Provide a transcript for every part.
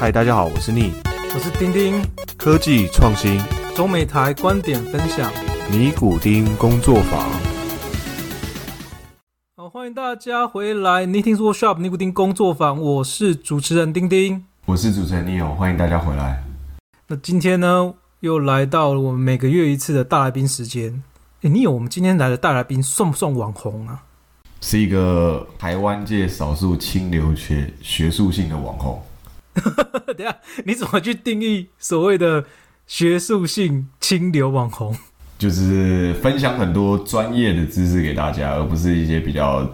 嗨，大家好，我是逆，我是丁丁，科技创新，中美台观点分享，尼古丁工作坊。好，欢迎大家回来，Knitting Workshop 尼古丁工作坊，我是主持人丁丁，我是主持人 Neo，欢迎大家回来。那今天呢，又来到了我们每个月一次的大来宾时间。哎，Neo，我们今天来的大来宾算不算网红啊？是一个台湾界少数清流学学术性的网红。等下，你怎么去定义所谓的学术性清流网红？就是分享很多专业的知识给大家，而不是一些比较，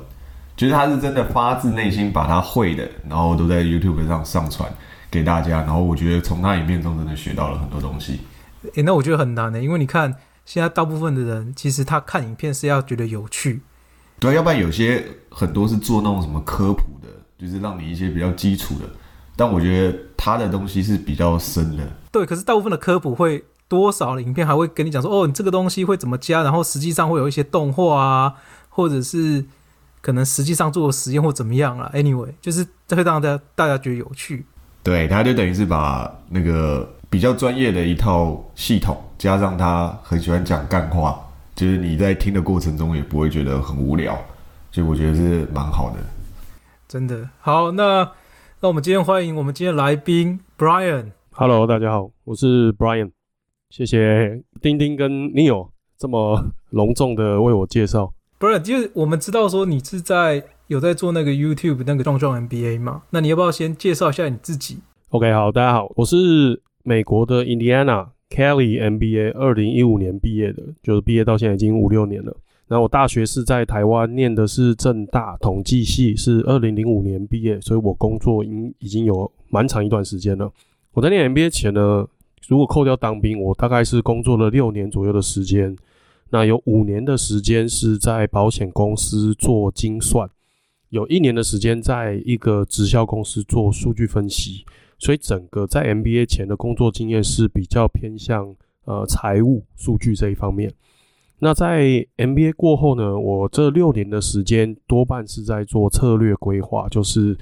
就是他是真的发自内心把他会的，然后都在 YouTube 上上传给大家。然后我觉得从他影片中真的学到了很多东西。诶，那我觉得很难的，因为你看现在大部分的人其实他看影片是要觉得有趣，对，要不然有些很多是做那种什么科普的，就是让你一些比较基础的。但我觉得他的东西是比较深的，对。可是大部分的科普会多少的影片还会跟你讲说，哦，你这个东西会怎么加，然后实际上会有一些动画啊，或者是可能实际上做的实验或怎么样啊。Anyway，就是这会让大家大家觉得有趣。对，他就等于是把那个比较专业的一套系统，加上他很喜欢讲干话，就是你在听的过程中也不会觉得很无聊，所以我觉得是蛮好的。真的好，那。那我们今天欢迎我们今天来宾 Brian。Hello，大家好，我是 Brian。谢谢丁丁跟 Neil 这么隆重的为我介绍。Brian，就是我们知道说你是在有在做那个 YouTube 那个壮壮 NBA 嘛？那你要不要先介绍一下你自己？OK，好，大家好，我是美国的 Indiana Kelly MBA，二零一五年毕业的，就是毕业到现在已经五六年了。然后我大学是在台湾念的是正大统计系，是二零零五年毕业，所以我工作已已经有蛮长一段时间了。我在念 MBA 前呢，如果扣掉当兵，我大概是工作了六年左右的时间。那有五年的时间是在保险公司做精算，有一年的时间在一个直销公司做数据分析。所以整个在 MBA 前的工作经验是比较偏向呃财务数据这一方面。那在 MBA 过后呢，我这六年的时间多半是在做策略规划，就是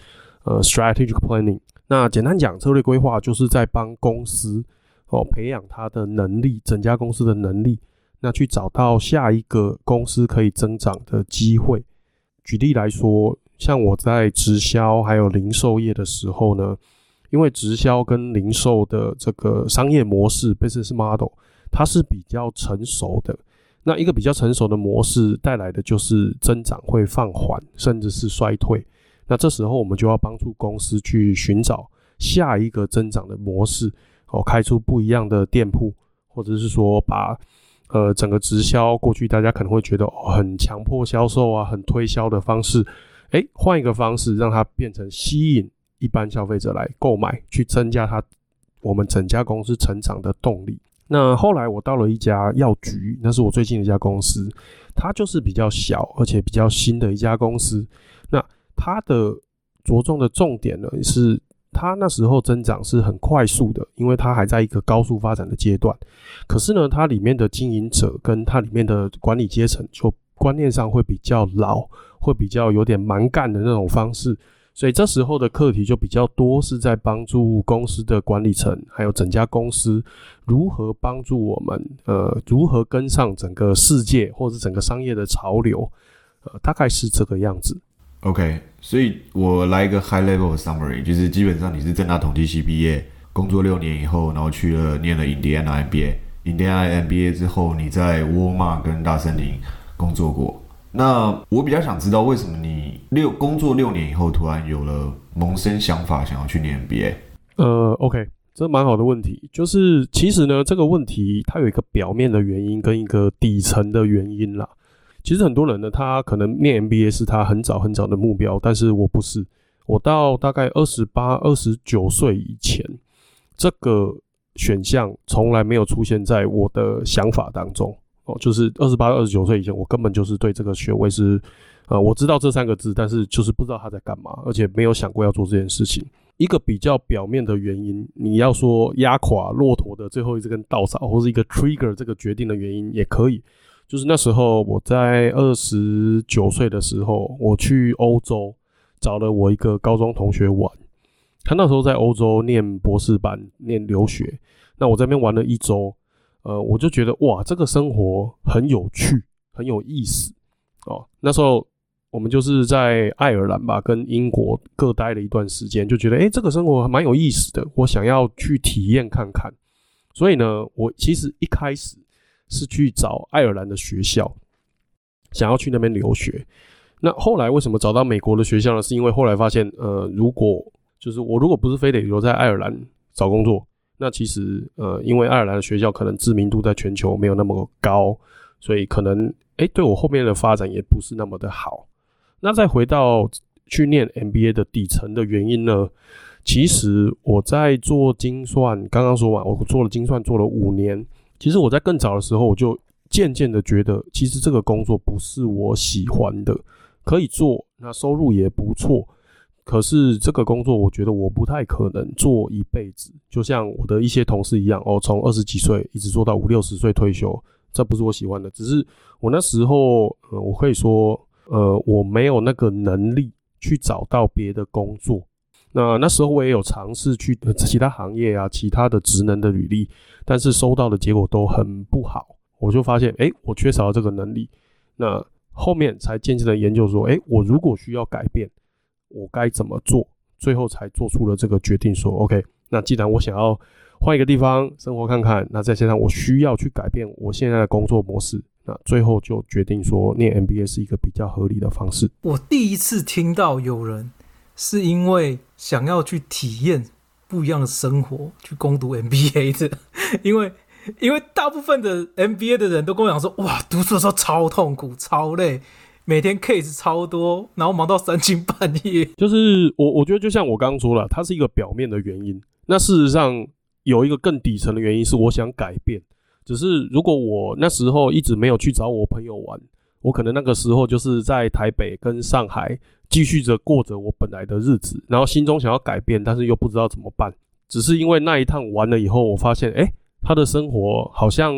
呃 strategic planning。那简单讲，策略规划就是在帮公司哦培养它的能力，整家公司的能力，那去找到下一个公司可以增长的机会。举例来说，像我在直销还有零售业的时候呢，因为直销跟零售的这个商业模式 business model 它是比较成熟的。那一个比较成熟的模式带来的就是增长会放缓，甚至是衰退。那这时候我们就要帮助公司去寻找下一个增长的模式，哦，开出不一样的店铺，或者是说把呃整个直销过去大家可能会觉得很强迫销售啊，很推销的方式，诶，换一个方式让它变成吸引一般消费者来购买，去增加它我们整家公司成长的动力。那后来我到了一家药局，那是我最近的一家公司，它就是比较小而且比较新的一家公司。那它的着重的重点呢，是它那时候增长是很快速的，因为它还在一个高速发展的阶段。可是呢，它里面的经营者跟它里面的管理阶层，就观念上会比较老，会比较有点蛮干的那种方式。所以这时候的课题就比较多，是在帮助公司的管理层，还有整家公司如何帮助我们，呃，如何跟上整个世界或者整个商业的潮流，呃，大概是这个样子。OK，所以我来一个 high level summary，就是基本上你是正大统计系毕业，工作六年以后，然后去了念了印第安纳 MBA，印第安纳 MBA 之后，你在沃尔玛跟大森林工作过。那我比较想知道，为什么你六工作六年以后，突然有了萌生想法，想要去念 MBA？呃，OK，这蛮好的问题。就是其实呢，这个问题它有一个表面的原因跟一个底层的原因啦。其实很多人呢，他可能念 MBA 是他很早很早的目标，但是我不是。我到大概二十八、二十九岁以前，这个选项从来没有出现在我的想法当中。哦，就是二十八、二十九岁以前，我根本就是对这个学位是，呃，我知道这三个字，但是就是不知道他在干嘛，而且没有想过要做这件事情。一个比较表面的原因，你要说压垮骆驼的最后一根稻草，或是一个 trigger 这个决定的原因也可以。就是那时候我在二十九岁的时候，我去欧洲找了我一个高中同学玩，他那时候在欧洲念博士班，念留学。那我这边玩了一周，呃，我就觉得哇，这个生活很有趣，很有意思哦。那时候我们就是在爱尔兰吧，跟英国各待了一段时间，就觉得诶，这个生活还蛮有意思的，我想要去体验看看。所以呢，我其实一开始是去找爱尔兰的学校，想要去那边留学。那后来为什么找到美国的学校呢？是因为后来发现，呃，如果就是我如果不是非得留在爱尔兰找工作，那其实呃，因为爱尔兰的学校可能知名度在全球没有那么高，所以可能哎，对我后面的发展也不是那么的好。那再回到去念 MBA 的底层的原因呢？其实我在做精算，刚刚说完，我做了精算做了五年。其实我在更早的时候，我就渐渐的觉得，其实这个工作不是我喜欢的。可以做，那收入也不错。可是这个工作，我觉得我不太可能做一辈子。就像我的一些同事一样，哦，从二十几岁一直做到五六十岁退休，这不是我喜欢的。只是我那时候，呃，我可以说，呃，我没有那个能力去找到别的工作。那那时候我也有尝试去其他行业啊，其他的职能的履历，但是收到的结果都很不好。我就发现，哎，我缺少了这个能力。那后面才渐渐的研究说，哎，我如果需要改变，我该怎么做？最后才做出了这个决定，说，OK，那既然我想要换一个地方生活看看，那再加上我需要去改变我现在的工作模式，那最后就决定说，念 MBA 是一个比较合理的方式。我第一次听到有人是因为想要去体验不一样的生活去攻读 MBA 的，因为。因为大部分的 MBA 的人都跟我讲说，哇，读书的时候超痛苦、超累，每天 case 超多，然后忙到三更半夜。就是我，我觉得就像我刚刚说了，它是一个表面的原因。那事实上有一个更底层的原因是，我想改变。只是如果我那时候一直没有去找我朋友玩，我可能那个时候就是在台北跟上海继续着过着我本来的日子，然后心中想要改变，但是又不知道怎么办。只是因为那一趟完了以后，我发现，哎。他的生活好像，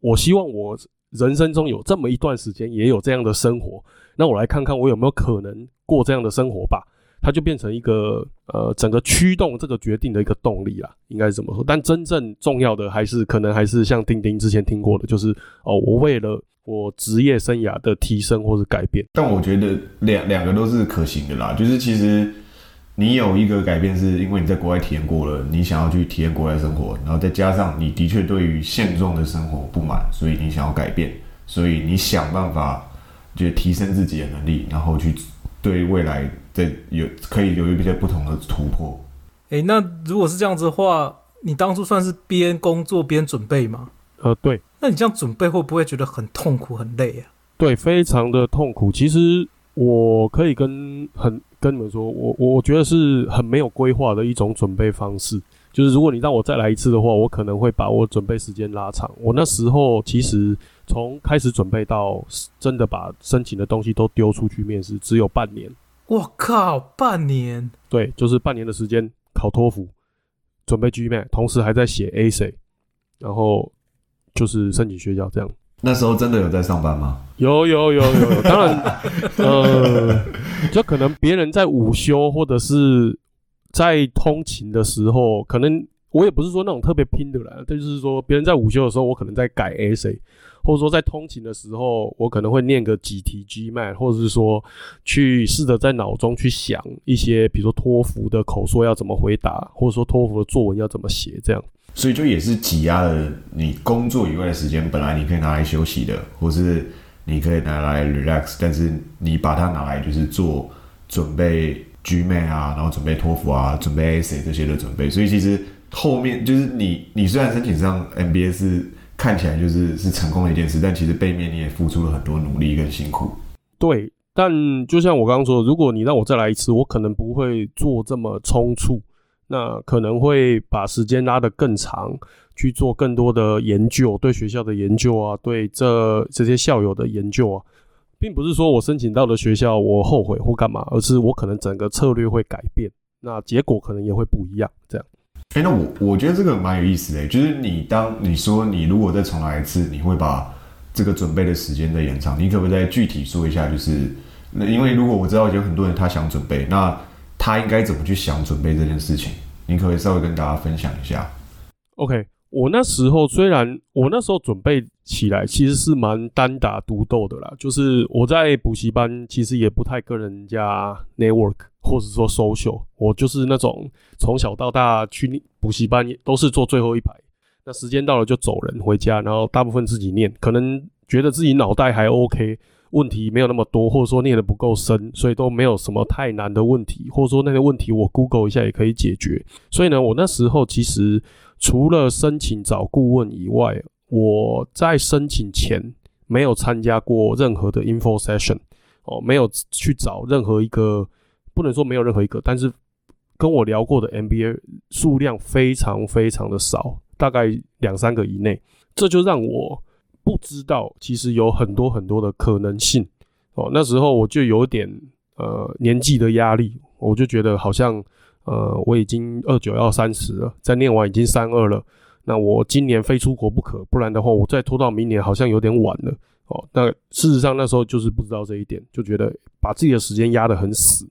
我希望我人生中有这么一段时间也有这样的生活，那我来看看我有没有可能过这样的生活吧。它就变成一个呃，整个驱动这个决定的一个动力啦，应该是这么说。但真正重要的还是可能还是像丁丁之前听过的，就是哦，我为了我职业生涯的提升或者改变。但我觉得两两个都是可行的啦，就是其实。你有一个改变，是因为你在国外体验过了，你想要去体验国外生活，然后再加上你的确对于现状的生活不满，所以你想要改变，所以你想办法就提升自己的能力，然后去对未来的有可以有一些不同的突破。哎，那如果是这样子的话，你当初算是边工作边准备吗？呃，对。那你这样准备会不会觉得很痛苦、很累啊？对，非常的痛苦。其实我可以跟很。跟你们说，我我觉得是很没有规划的一种准备方式。就是如果你让我再来一次的话，我可能会把我准备时间拉长。我那时候其实从开始准备到真的把申请的东西都丢出去面试，只有半年。我靠，半年？对，就是半年的时间考托福，准备 GMAT，同时还在写 AC，然后就是申请学校这样。那时候真的有在上班吗？有有有有，当然，呃，就可能别人在午休或者是在通勤的时候，可能我也不是说那种特别拼的啦，但就是说别人在午休的时候，我可能在改 essay，或者说在通勤的时候，我可能会念个几题 GMAT，或者是说去试着在脑中去想一些，比如说托福的口说要怎么回答，或者说托福的作文要怎么写，这样。所以就也是挤压了你工作以外的时间，本来你可以拿来休息的，或是你可以拿来 relax，但是你把它拿来就是做准备 GMA 啊，然后准备托福啊，准备 AC 这些的准备。所以其实后面就是你，你虽然申请上 MBA 是看起来就是是成功的一件事，但其实背面你也付出了很多努力跟辛苦。对，但就像我刚刚说，如果你让我再来一次，我可能不会做这么匆促。那可能会把时间拉得更长，去做更多的研究，对学校的研究啊，对这这些校友的研究啊，并不是说我申请到的学校我后悔或干嘛，而是我可能整个策略会改变，那结果可能也会不一样。这样，哎，那我我觉得这个蛮有意思的，就是你当你说你如果再重来一次，你会把这个准备的时间再延长，你可不可以再具体说一下？就是那因为如果我知道有很多人他想准备，那他应该怎么去想准备这件事情？你可可以稍微跟大家分享一下？OK，我那时候虽然我那时候准备起来其实是蛮单打独斗的啦，就是我在补习班其实也不太跟人家 network 或者说 social，我就是那种从小到大去补习班都是坐最后一排，那时间到了就走人回家，然后大部分自己念，可能觉得自己脑袋还 OK。问题没有那么多，或者说念的不够深，所以都没有什么太难的问题，或者说那个问题我 Google 一下也可以解决。所以呢，我那时候其实除了申请找顾问以外，我在申请前没有参加过任何的 info session，哦，没有去找任何一个，不能说没有任何一个，但是跟我聊过的 MBA 数量非常非常的少，大概两三个以内，这就让我。不知道，其实有很多很多的可能性哦。那时候我就有点呃年纪的压力，我就觉得好像呃我已经二九要三十了，再念完已经三二了，那我今年非出国不可，不然的话我再拖到明年好像有点晚了哦。那事实上那时候就是不知道这一点，就觉得把自己的时间压得很死。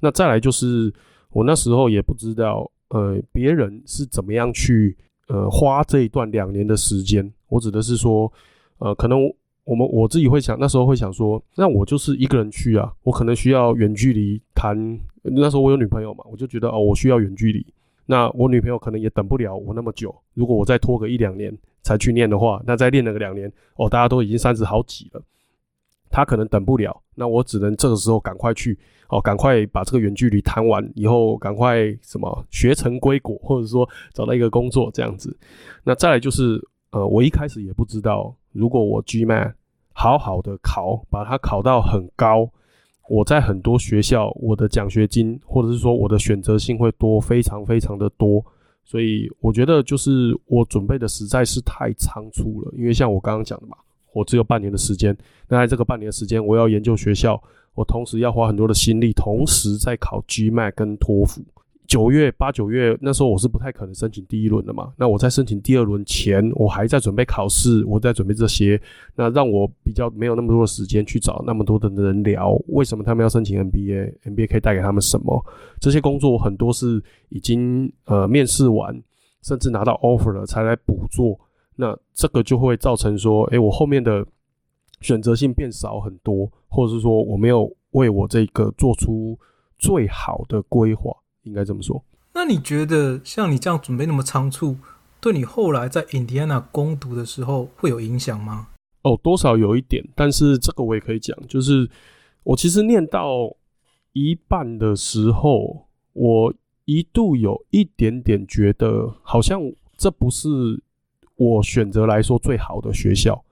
那再来就是我那时候也不知道呃别人是怎么样去。呃，花这一段两年的时间，我指的是说，呃，可能我们我自己会想，那时候会想说，那我就是一个人去啊，我可能需要远距离谈。那时候我有女朋友嘛，我就觉得哦，我需要远距离。那我女朋友可能也等不了我那么久。如果我再拖个一两年才去念的话，那再练了个两年，哦，大家都已经三十好几了，她可能等不了。那我只能这个时候赶快去。哦，赶快把这个远距离谈完以后，赶快什么学成归国，或者说找到一个工作这样子。那再来就是，呃，我一开始也不知道，如果我 GMAT 好好的考，把它考到很高，我在很多学校我的奖学金或者是说我的选择性会多，非常非常的多。所以我觉得就是我准备的实在是太仓促了，因为像我刚刚讲的嘛，我只有半年的时间，那在这个半年的时间，我要研究学校。我同时要花很多的心力，同时在考 GMAT 跟托福。九月八九月那时候我是不太可能申请第一轮的嘛。那我在申请第二轮前，我还在准备考试，我在准备这些，那让我比较没有那么多的时间去找那么多的人聊，为什么他们要申请 MBA，MBA 可以带给他们什么？这些工作很多是已经呃面试完，甚至拿到 offer 了才来补做。那这个就会造成说，诶，我后面的。选择性变少很多，或者是说我没有为我这个做出最好的规划，应该这么说。那你觉得像你这样准备那么仓促，对你后来在印第安纳攻读的时候会有影响吗？哦，多少有一点，但是这个我也可以讲，就是我其实念到一半的时候，我一度有一点点觉得，好像这不是我选择来说最好的学校。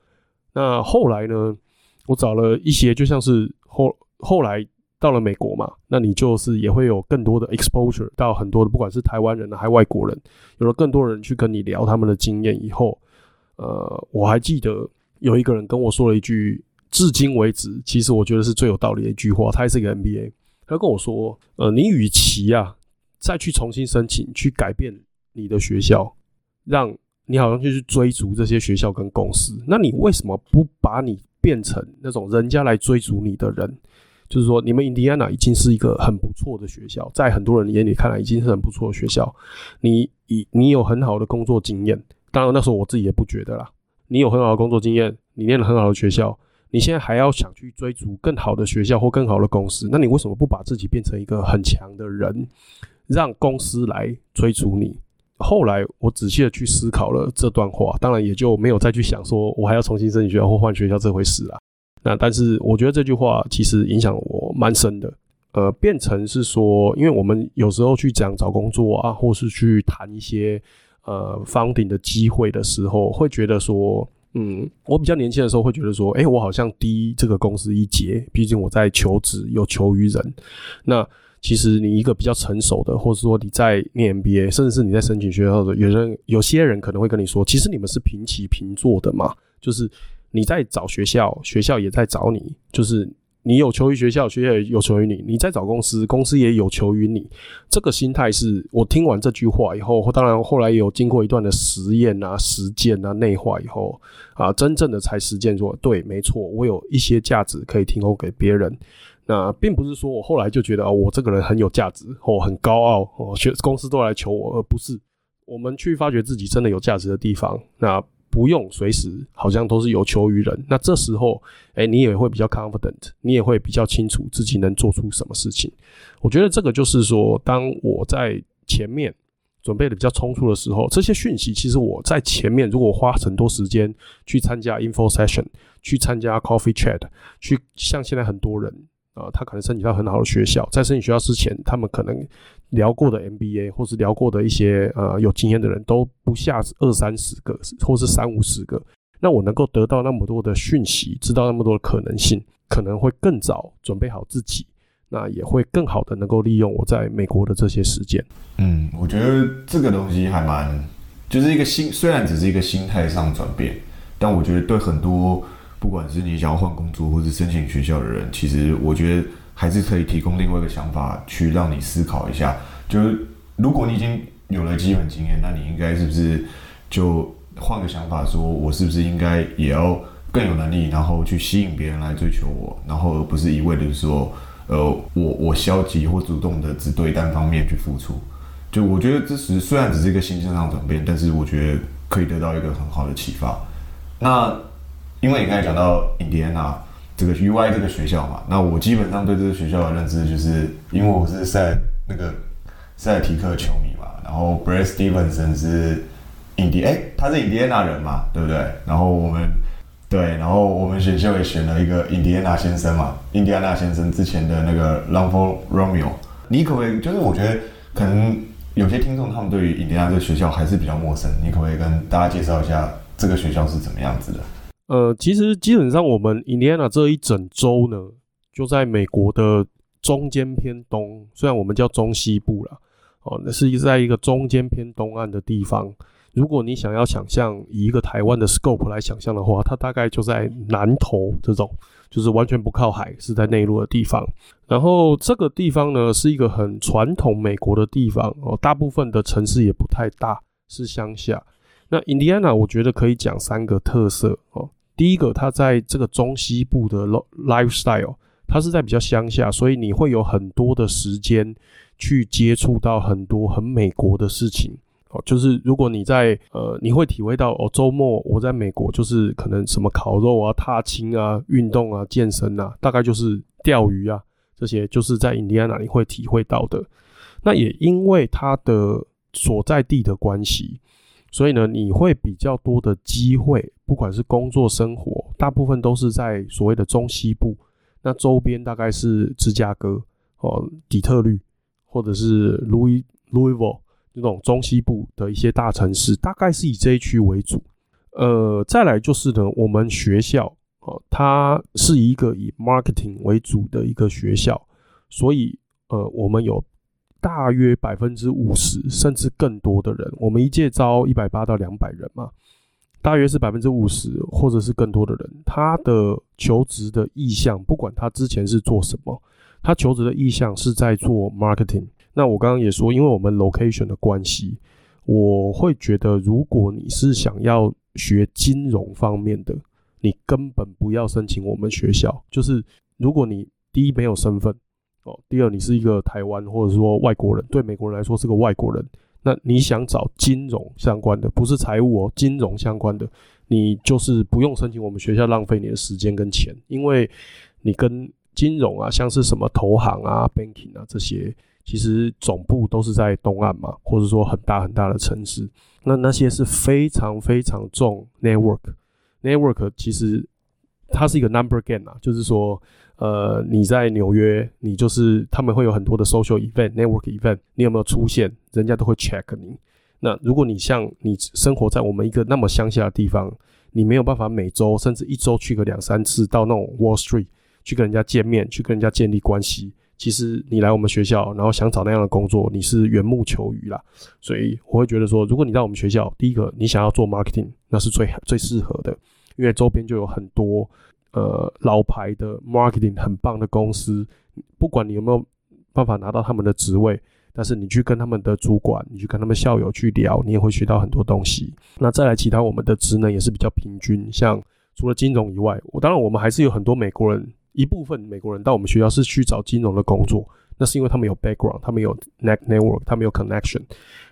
那后来呢？我找了一些，就像是后后来到了美国嘛，那你就是也会有更多的 exposure 到很多的，不管是台湾人还外国人，有了更多人去跟你聊他们的经验以后，呃，我还记得有一个人跟我说了一句，至今为止，其实我觉得是最有道理的一句话。他也是一个 NBA，他跟我说，呃，你与其啊再去重新申请，去改变你的学校，让你好像就去追逐这些学校跟公司，那你为什么不把你变成那种人家来追逐你的人？就是说，你们印第安纳已经是一个很不错的学校，在很多人眼里看来已经是很不错的学校。你以你有很好的工作经验，当然那时候我自己也不觉得啦。你有很好的工作经验，你念了很好的学校，你现在还要想去追逐更好的学校或更好的公司，那你为什么不把自己变成一个很强的人，让公司来追逐你？后来我仔细的去思考了这段话，当然也就没有再去想说我还要重新申请学校或换学校这回事啦。那但是我觉得这句话其实影响我蛮深的，呃，变成是说，因为我们有时候去讲找工作啊，或是去谈一些呃方顶的机会的时候，会觉得说，嗯，我比较年轻的时候会觉得说，哎，我好像低这个公司一截，毕竟我在求职有求于人，那。其实你一个比较成熟的，或者说你在念 MBA，甚至是你在申请学校的，有人有些人可能会跟你说，其实你们是平起平坐的嘛，就是你在找学校，学校也在找你，就是你有求于学校，学校也有求于你，你在找公司，公司也有求于你。这个心态是我听完这句话以后，当然后来有经过一段的实验啊、实践啊、内化以后啊，真正的才实践说，对，没错，我有一些价值可以提供给别人。那并不是说我后来就觉得哦，我这个人很有价值哦，很高傲哦，学公司都来求我，而不是我们去发掘自己真的有价值的地方。那不用随时好像都是有求于人。那这时候，哎，你也会比较 confident，你也会比较清楚自己能做出什么事情。我觉得这个就是说，当我在前面准备的比较充足的时候，这些讯息其实我在前面如果花很多时间去参加 info session，去参加 coffee chat，去像现在很多人。啊，他可能申请到很好的学校，在申请学校之前，他们可能聊过的 MBA 或是聊过的一些呃有经验的人都不下二三十个，或是三五十个。那我能够得到那么多的讯息，知道那么多的可能性，可能会更早准备好自己，那也会更好的能够利用我在美国的这些时间。嗯，我觉得这个东西还蛮，就是一个心，虽然只是一个心态上转变，但我觉得对很多。不管是你想要换工作，或是申请学校的人，其实我觉得还是可以提供另外一个想法，去让你思考一下。就是如果你已经有了基本经验，那你应该是不是就换个想法，说我是不是应该也要更有能力，然后去吸引别人来追求我，然后而不是一味的说，呃，我我消极或主动的只对单方面去付出。就我觉得这是虽然只是一个心境上转变，但是我觉得可以得到一个很好的启发。那。因为你刚才讲到印第安纳这个 U I 这个学校嘛，那我基本上对这个学校的认知就是，因为我是塞那个塞提克球迷嘛，然后 Brad Stevenson 是印第哎，他是印第安纳人嘛，对不对？然后我们对，然后我们学校也选了一个印第安纳先生嘛，印第安纳先生之前的那个 l o n g f o r Romeo，你可不可以？就是我觉得可能有些听众他们对于印第安纳这个学校还是比较陌生，你可不可以跟大家介绍一下这个学校是怎么样子的？呃，其实基本上我们印第安纳这一整州呢，就在美国的中间偏东，虽然我们叫中西部了，哦，那是在一个中间偏东岸的地方。如果你想要想象以一个台湾的 scope 来想象的话，它大概就在南头这种，就是完全不靠海，是在内陆的地方。然后这个地方呢，是一个很传统美国的地方哦，大部分的城市也不太大，是乡下。那印第安纳，我觉得可以讲三个特色哦。第一个，它在这个中西部的 lifestyle，它是在比较乡下，所以你会有很多的时间去接触到很多很美国的事情哦。就是如果你在呃，你会体会到哦，周末我在美国就是可能什么烤肉啊、踏青啊、运动啊、健身啊，大概就是钓鱼啊这些，就是在印第安纳你会体会到的。那也因为它的所在地的关系。所以呢，你会比较多的机会，不管是工作、生活，大部分都是在所谓的中西部。那周边大概是芝加哥、哦底特律，或者是 Louis Louisville 这种中西部的一些大城市，大概是以这一区为主。呃，再来就是呢，我们学校哦，它是一个以 marketing 为主的一个学校，所以呃，我们有。大约百分之五十甚至更多的人，我们一届招一百八到两百人嘛，大约是百分之五十或者是更多的人，他的求职的意向，不管他之前是做什么，他求职的意向是在做 marketing。那我刚刚也说，因为我们 location 的关系，我会觉得，如果你是想要学金融方面的，你根本不要申请我们学校。就是如果你第一没有身份。哦，第二，你是一个台湾或者说外国人，对美国人来说是个外国人，那你想找金融相关的，不是财务哦，金融相关的，你就是不用申请我们学校，浪费你的时间跟钱，因为你跟金融啊，像是什么投行啊、banking 啊这些，其实总部都是在东岸嘛，或者说很大很大的城市，那那些是非常非常重 network，network 其实它是一个 number game 啊，就是说。呃，你在纽约，你就是他们会有很多的 social event、network event，你有没有出现，人家都会 check 你。那如果你像你生活在我们一个那么乡下的地方，你没有办法每周甚至一周去个两三次到那种 Wall Street 去跟人家见面，去跟人家建立关系。其实你来我们学校，然后想找那样的工作，你是缘木求鱼啦。所以我会觉得说，如果你到我们学校，第一个你想要做 marketing，那是最最适合的，因为周边就有很多。呃，老牌的 marketing 很棒的公司，不管你有没有办法拿到他们的职位，但是你去跟他们的主管，你去跟他们校友去聊，你也会学到很多东西。那再来，其他我们的职能也是比较平均，像除了金融以外，我当然我们还是有很多美国人一部分美国人到我们学校是去找金融的工作，那是因为他们有 background，他们有 net network，他们有 connection。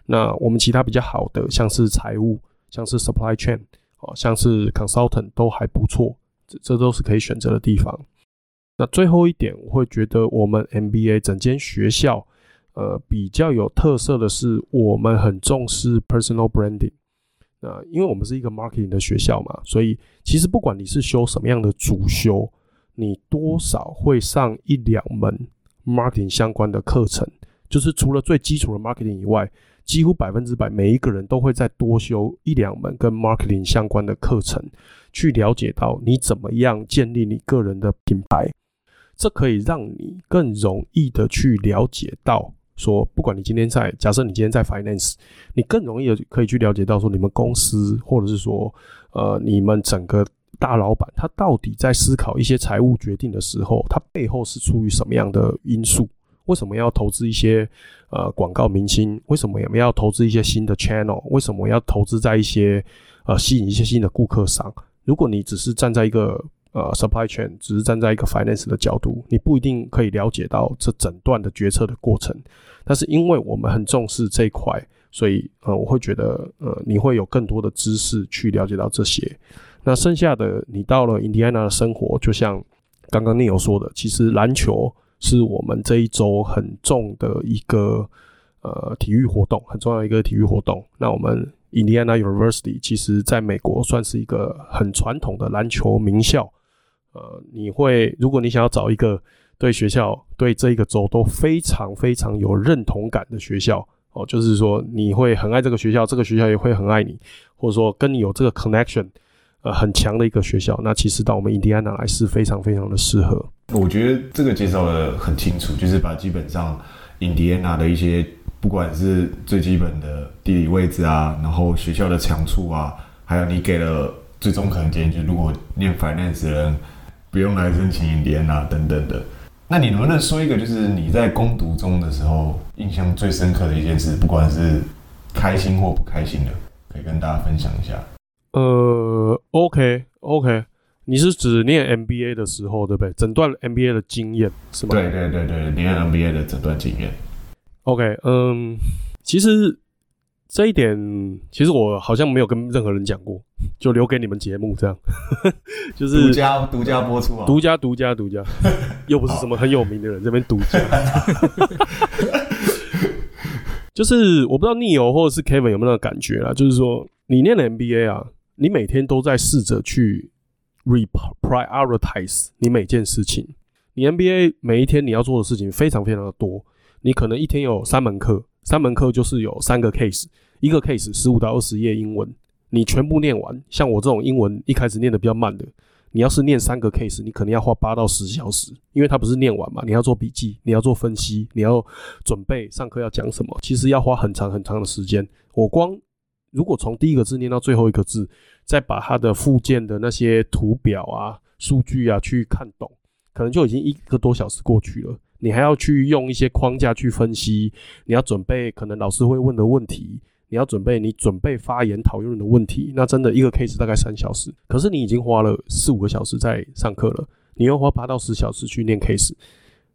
那我们其他比较好的，像是财务，像是 supply chain，哦，像是 consultant 都还不错，这这都是可以选择的地方。那最后一点，我会觉得我们 MBA 整间学校，呃，比较有特色的是，我们很重视 personal branding。那因为我们是一个 marketing 的学校嘛，所以其实不管你是修什么样的主修，你多少会上一两门 marketing 相关的课程，就是除了最基础的 marketing 以外，几乎百分之百每一个人都会再多修一两门跟 marketing 相关的课程，去了解到你怎么样建立你个人的品牌，这可以让你更容易的去了解到。说，不管你今天在，假设你今天在 finance，你更容易的可以去了解到说，你们公司或者是说，呃，你们整个大老板他到底在思考一些财务决定的时候，他背后是出于什么样的因素？为什么要投资一些呃广告明星？为什么我们要投资一些新的 channel？为什么要投资在一些呃吸引一些新的顾客上？如果你只是站在一个呃，supply chain 只是站在一个 finance 的角度，你不一定可以了解到这整段的决策的过程。但是因为我们很重视这一块，所以呃，我会觉得呃，你会有更多的知识去了解到这些。那剩下的，你到了印第安纳的生活，就像刚刚 Neil 说的，其实篮球是我们这一周很重的一个呃体育活动，很重要一个体育活动。那我们 Indiana University 其实在美国算是一个很传统的篮球名校。呃，你会，如果你想要找一个对学校、对这一个州都非常非常有认同感的学校，哦，就是说你会很爱这个学校，这个学校也会很爱你，或者说跟你有这个 connection，呃，很强的一个学校，那其实到我们印第安纳来是非常非常的适合。我觉得这个介绍的很清楚，就是把基本上印第安纳的一些，不管是最基本的地理位置啊，然后学校的强处啊，还有你给了最终可能建议，就如果念 finance 的人。不用来申请一年啊，等等的。那你能不能说一个，就是你在攻读中的时候印象最深刻的一件事，不管是开心或不开心的，可以跟大家分享一下。呃，OK，OK，你是指念 MBA 的时候，对不对？整段 MBA 的经验是吗？对对对对，念 MBA 的整段经验。OK，嗯，其实。这一点其实我好像没有跟任何人讲过，就留给你们节目这样，就是独家独家播出啊，独家独家独 家，又不是什么很有名的人这边独家，就是我不知道 Neil 或者是 Kevin 有没有那个感觉啦，就是说你念了 MBA 啊，你每天都在试着去 reprioritize 你每件事情，你 MBA 每一天你要做的事情非常非常的多，你可能一天有三门课。三门课就是有三个 case，一个 case 十五到二十页英文，你全部念完。像我这种英文一开始念的比较慢的，你要是念三个 case，你可能要花八到十小时，因为它不是念完嘛，你要做笔记，你要做分析，你要准备上课要讲什么，其实要花很长很长的时间。我光如果从第一个字念到最后一个字，再把它的附件的那些图表啊、数据啊去看懂，可能就已经一个多小时过去了。你还要去用一些框架去分析，你要准备可能老师会问的问题，你要准备你准备发言讨论的问题，那真的一个 case 大概三小时，可是你已经花了四五个小时在上课了，你要花八到十小时去念 case，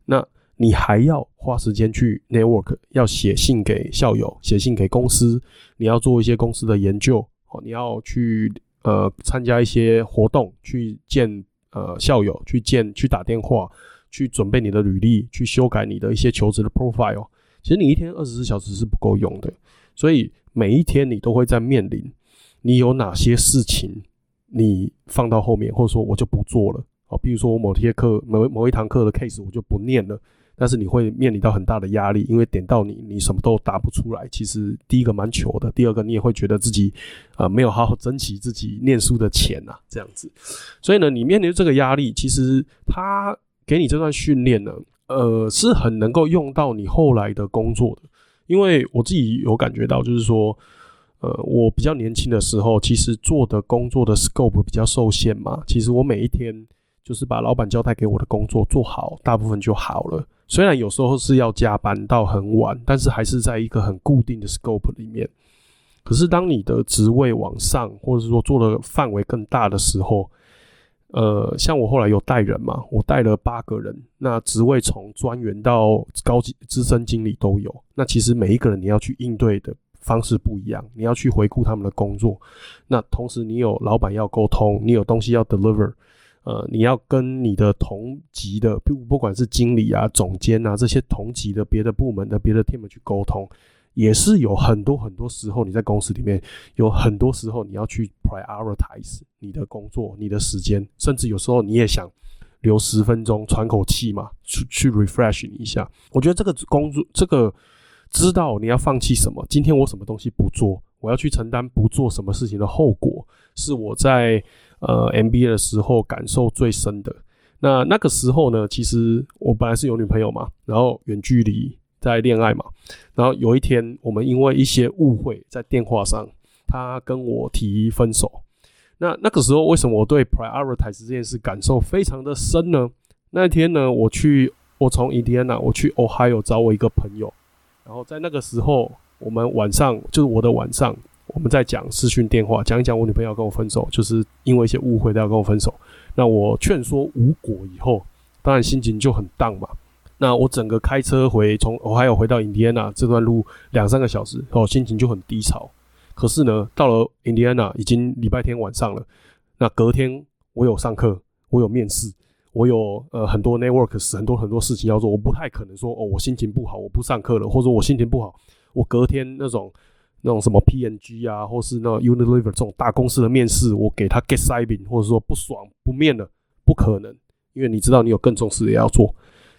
那你还要花时间去 network，要写信给校友，写信给公司，你要做一些公司的研究，哦，你要去呃参加一些活动，去见呃校友，去见去打电话。去准备你的履历，去修改你的一些求职的 profile。其实你一天二十四小时是不够用的，所以每一天你都会在面临你有哪些事情你放到后面，或者说我就不做了。哦，比如说我某些课某某一堂课的 case 我就不念了，但是你会面临到很大的压力，因为点到你你什么都答不出来。其实第一个蛮糗的，第二个你也会觉得自己啊没有好好珍惜自己念书的钱啊，这样子。所以呢，你面临这个压力，其实它。给你这段训练呢，呃，是很能够用到你后来的工作的，因为我自己有感觉到，就是说，呃，我比较年轻的时候，其实做的工作的 scope 比较受限嘛。其实我每一天就是把老板交代给我的工作做好，大部分就好了。虽然有时候是要加班到很晚，但是还是在一个很固定的 scope 里面。可是当你的职位往上，或者是说做的范围更大的时候，呃，像我后来有带人嘛，我带了八个人，那职位从专员到高级资深经理都有。那其实每一个人你要去应对的方式不一样，你要去回顾他们的工作。那同时你有老板要沟通，你有东西要 deliver，呃，你要跟你的同级的不不管是经理啊、总监啊这些同级的别的部门的别的 team 去沟通。也是有很多很多时候，你在公司里面有很多时候你要去 prioritize 你的工作、你的时间，甚至有时候你也想留十分钟喘口气嘛，去去 refresh 你一下。我觉得这个工作，这个知道你要放弃什么，今天我什么东西不做，我要去承担不做什么事情的后果，是我在呃 MBA 的时候感受最深的。那那个时候呢，其实我本来是有女朋友嘛，然后远距离。在恋爱嘛，然后有一天，我们因为一些误会，在电话上，他跟我提分手。那那个时候，为什么我对 prioritize 这件事感受非常的深呢？那天呢，我去，我从 Indiana 我去 Ohio 找我一个朋友，然后在那个时候，我们晚上就是我的晚上，我们在讲视讯电话，讲一讲我女朋友跟我分手，就是因为一些误会，她要跟我分手。那我劝说无果以后，当然心情就很荡嘛。那我整个开车回从我还有回到印第安纳这段路两三个小时，哦，心情就很低潮。可是呢，到了印第安纳已经礼拜天晚上了。那隔天我有上课，我有面试，我有呃很多 networks，很多很多事情要做。我不太可能说哦，我心情不好，我不上课了，或者我心情不好，我隔天那种那种什么 PNG 啊，或是那 Unilever 这种大公司的面试，我给他 get signing，或者说不爽不面了，不可能，因为你知道你有更重视的要做。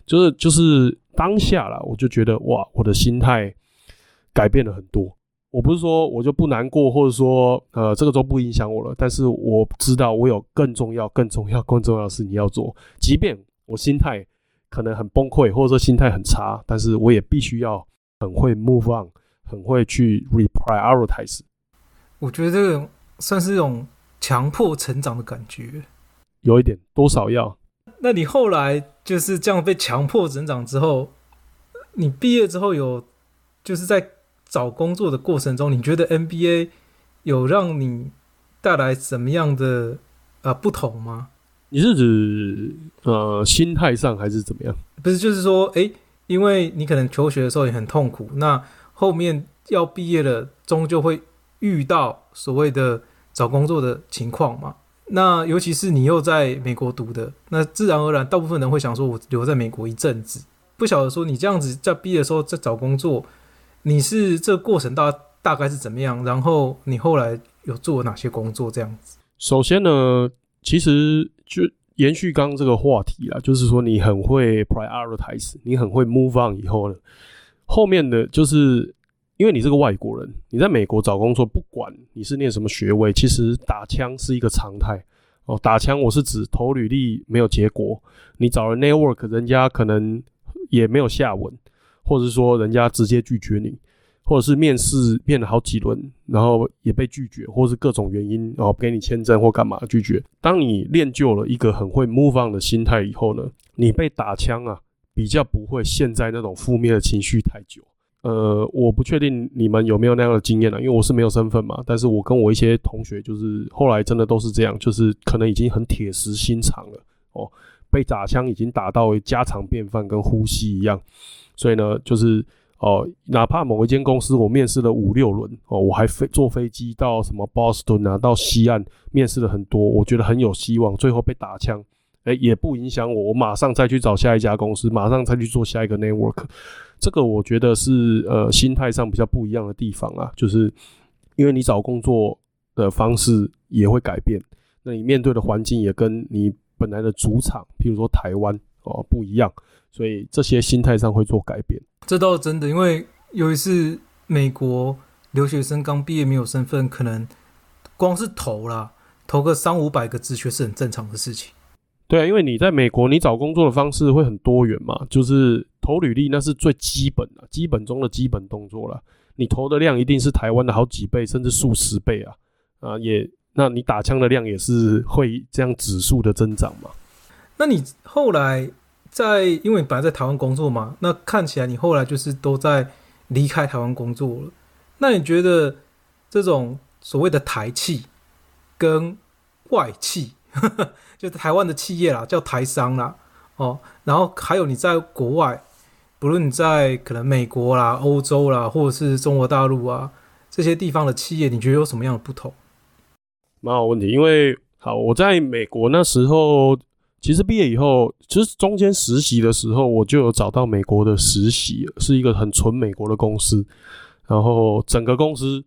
就是就是当下啦，我就觉得哇，我的心态改变了很多。我不是说我就不难过，或者说呃这个都不影响我了。但是我知道我有更重要、更重要、更重要的事情要做。即便我心态可能很崩溃，或者说心态很差，但是我也必须要很会 move on，很会去 reprioritize。我觉得这个算是一种强迫成长的感觉，有一点多少要。那你后来就是这样被强迫成长之后，你毕业之后有就是在找工作的过程中，你觉得 NBA 有让你带来什么样的呃不同吗？你是指呃心态上还是怎么样？不是，就是说，哎，因为你可能求学的时候也很痛苦，那后面要毕业了，终究会遇到所谓的找工作的情况嘛。那尤其是你又在美国读的，那自然而然，大部分人会想说，我留在美国一阵子。不晓得说你这样子在毕业的时候在找工作，你是这个过程大大概是怎么样？然后你后来有做哪些工作？这样子。首先呢，其实就延续刚刚这个话题啦，就是说你很会 prioritize，你很会 move on 以后呢，后面的就是。因为你是个外国人，你在美国找工作，不管你是念什么学位，其实打枪是一个常态哦。打枪我是指投履历没有结果，你找了 network，人家可能也没有下文，或者是说人家直接拒绝你，或者是面试面了好几轮，然后也被拒绝，或是各种原因哦，给你签证或干嘛拒绝。当你练就了一个很会 move on 的心态以后呢，你被打枪啊，比较不会陷在那种负面的情绪太久。呃，我不确定你们有没有那样的经验了，因为我是没有身份嘛。但是我跟我一些同学，就是后来真的都是这样，就是可能已经很铁石心肠了哦，被打枪已经打到家常便饭，跟呼吸一样。所以呢，就是哦，哪怕某一间公司我面试了五六轮哦，我还飞坐飞机到什么 Boston 啊，到西岸面试了很多，我觉得很有希望，最后被打枪。哎，也不影响我，我马上再去找下一家公司，马上再去做下一个 network。这个我觉得是呃心态上比较不一样的地方啊，就是因为你找工作的方式也会改变，那你面对的环境也跟你本来的主场，譬如说台湾哦不一样，所以这些心态上会做改变。这倒是真的，因为有一次美国留学生刚毕业没有身份，可能光是投啦，投个三五百个职缺是很正常的事情。对啊，因为你在美国，你找工作的方式会很多元嘛，就是投履历那是最基本的，基本中的基本动作了。你投的量一定是台湾的好几倍，甚至数十倍啊！啊，也，那你打枪的量也是会这样指数的增长嘛？那你后来在，因为你本来在台湾工作嘛，那看起来你后来就是都在离开台湾工作了。那你觉得这种所谓的台气跟外气？就台湾的企业啦，叫台商啦，哦，然后还有你在国外，不论你在可能美国啦、欧洲啦，或者是中国大陆啊这些地方的企业，你觉得有什么样的不同？蛮好问题，因为好我在美国那时候，其实毕业以后，其实中间实习的时候，我就有找到美国的实习，是一个很纯美国的公司，然后整个公司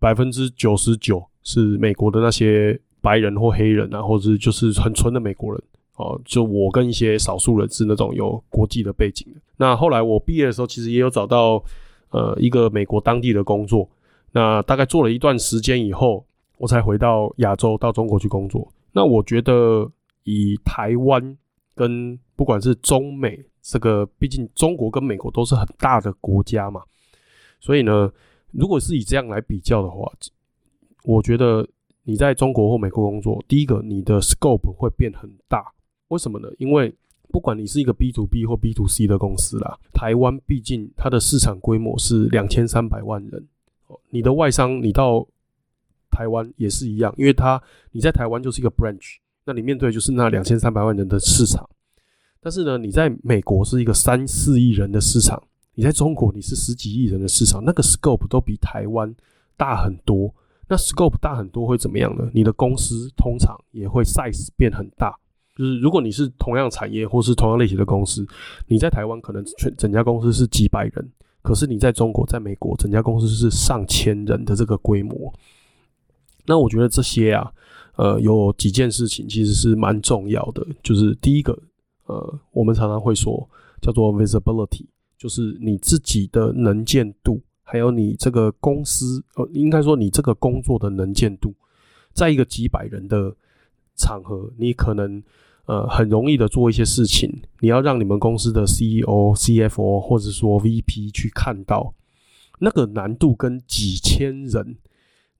百分之九十九是美国的那些白人或黑人啊，或者是就是很纯的美国人哦，就我跟一些少数人是那种有国际的背景的。那后来我毕业的时候，其实也有找到呃一个美国当地的工作，那大概做了一段时间以后。我才回到亚洲，到中国去工作。那我觉得以台湾跟不管是中美这个，毕竟中国跟美国都是很大的国家嘛，所以呢，如果是以这样来比较的话，我觉得你在中国或美国工作，第一个你的 scope 会变很大。为什么呢？因为不管你是一个 B to B 或 B to C 的公司啦，台湾毕竟它的市场规模是两千三百万人，你的外商你到台湾也是一样，因为它你在台湾就是一个 branch，那你面对就是那两千三百万人的市场。但是呢，你在美国是一个三四亿人的市场，你在中国你是十几亿人的市场，那个 scope 都比台湾大很多。那 scope 大很多会怎么样呢？你的公司通常也会 size 变很大。就是如果你是同样产业或是同样类型的公司，你在台湾可能全整家公司是几百人，可是你在中国、在美国，整家公司是上千人的这个规模。那我觉得这些啊，呃，有几件事情其实是蛮重要的。就是第一个，呃，我们常常会说叫做 visibility，就是你自己的能见度，还有你这个公司，呃，应该说你这个工作的能见度，在一个几百人的场合，你可能呃很容易的做一些事情，你要让你们公司的 CEO、CFO 或者说 VP 去看到，那个难度跟几千人。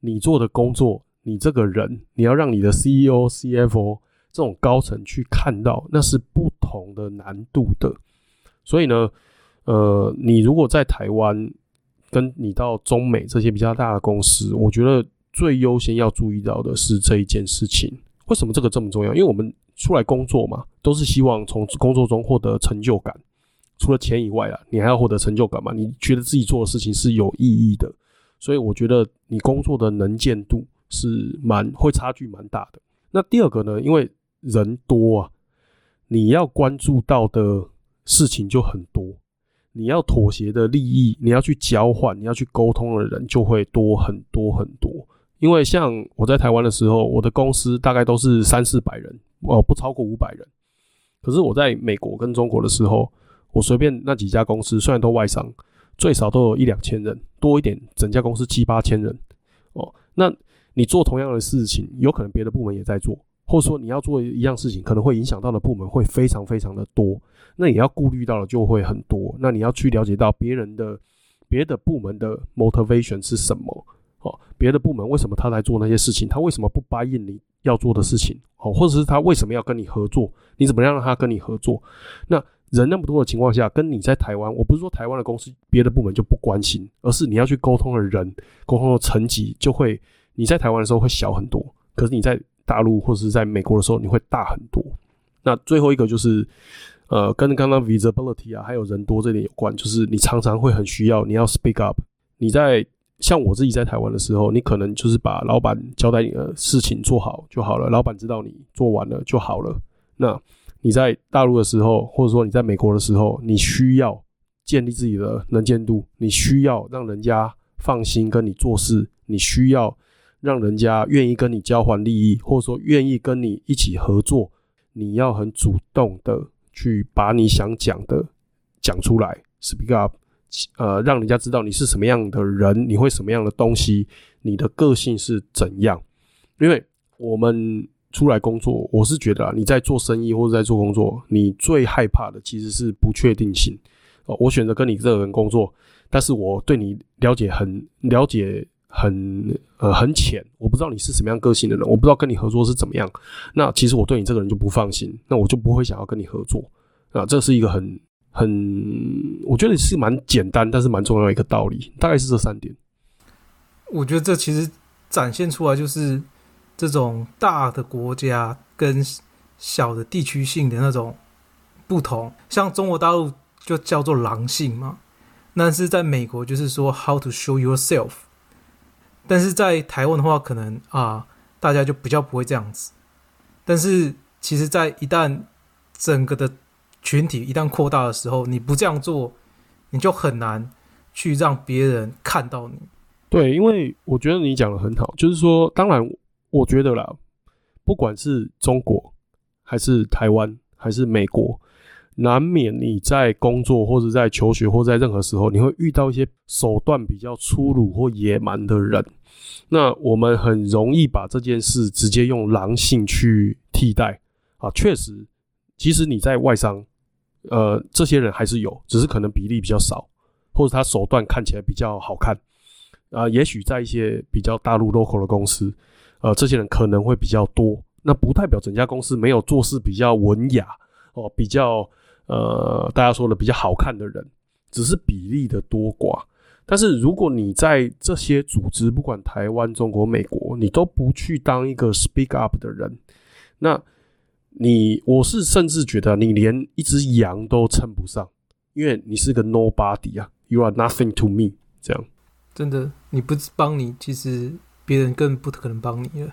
你做的工作，你这个人，你要让你的 CEO、CFO 这种高层去看到，那是不同的难度的。所以呢，呃，你如果在台湾，跟你到中美这些比较大的公司，我觉得最优先要注意到的是这一件事情。为什么这个这么重要？因为我们出来工作嘛，都是希望从工作中获得成就感。除了钱以外啊，你还要获得成就感嘛？你觉得自己做的事情是有意义的。所以我觉得你工作的能见度是蛮会差距蛮大的。那第二个呢，因为人多啊，你要关注到的事情就很多，你要妥协的利益，你要去交换，你要去沟通的人就会多很多很多。因为像我在台湾的时候，我的公司大概都是三四百人，哦，不超过五百人。可是我在美国跟中国的时候，我随便那几家公司，虽然都外商。最少都有一两千人，多一点，整家公司七八千人哦。那你做同样的事情，有可能别的部门也在做，或者说你要做一样事情，可能会影响到的部门会非常非常的多。那也要顾虑到的就会很多。那你要去了解到别人的别的部门的 motivation 是什么哦？别的部门为什么他来做那些事情？他为什么不答应你要做的事情？哦，或者是他为什么要跟你合作？你怎么样让他跟你合作？那人那么多的情况下，跟你在台湾，我不是说台湾的公司别的部门就不关心，而是你要去沟通的人，沟通的层级就会你在台湾的时候会小很多，可是你在大陆或者是在美国的时候，你会大很多。那最后一个就是，呃，跟刚刚 visibility 啊，还有人多这点有关，就是你常常会很需要你要 speak up。你在像我自己在台湾的时候，你可能就是把老板交代你的事情做好就好了，老板知道你做完了就好了。那你在大陆的时候，或者说你在美国的时候，你需要建立自己的能见度，你需要让人家放心跟你做事，你需要让人家愿意跟你交换利益，或者说愿意跟你一起合作。你要很主动的去把你想讲的讲出来，speak up，呃，让人家知道你是什么样的人，你会什么样的东西，你的个性是怎样。因为我们。出来工作，我是觉得啊，你在做生意或者在做工作，你最害怕的其实是不确定性。哦，我选择跟你这个人工作，但是我对你了解很了解很呃很浅，我不知道你是什么样个性的人，我不知道跟你合作是怎么样。那其实我对你这个人就不放心，那我就不会想要跟你合作啊。这是一个很很，我觉得是蛮简单，但是蛮重要的一个道理，大概是这三点。我觉得这其实展现出来就是。这种大的国家跟小的地区性的那种不同，像中国大陆就叫做狼性嘛，但是在美国就是说 how to show yourself，但是在台湾的话，可能啊大家就比较不会这样子，但是其实，在一旦整个的群体一旦扩大的时候，你不这样做，你就很难去让别人看到你。对，因为我觉得你讲的很好，就是说，当然，我觉得啦，不管是中国还是台湾还是美国，难免你在工作或者在求学或在任何时候，你会遇到一些手段比较粗鲁或野蛮的人。那我们很容易把这件事直接用狼性去替代啊，确实，其实你在外商，呃，这些人还是有，只是可能比例比较少，或者他手段看起来比较好看。啊，也许在一些比较大陆 local 的公司，呃，这些人可能会比较多。那不代表整家公司没有做事比较文雅哦，比较呃，大家说的比较好看的人，只是比例的多寡。但是如果你在这些组织，不管台湾、中国、美国，你都不去当一个 speak up 的人，那你我是甚至觉得你连一只羊都称不上，因为你是个 nobody 啊，you are nothing to me，这样。真的，你不帮你，其实别人更不可能帮你了。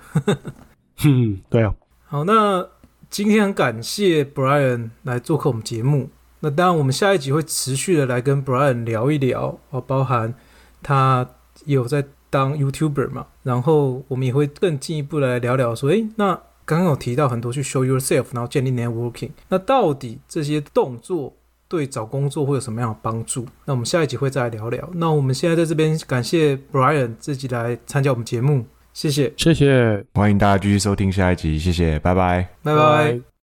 嗯，对啊。好，那今天很感谢 Brian 来做客我们节目。那当然，我们下一集会持续的来跟 Brian 聊一聊哦，包含他有在当 YouTuber 嘛，然后我们也会更进一步来聊聊说，诶，那刚刚有提到很多去 show yourself，然后建立 networking，那到底这些动作？对找工作会有什么样的帮助？那我们下一集会再来聊聊。那我们现在在这边感谢 Brian 自己来参加我们节目，谢谢，谢谢，欢迎大家继续收听下一集，谢谢，拜拜，拜拜。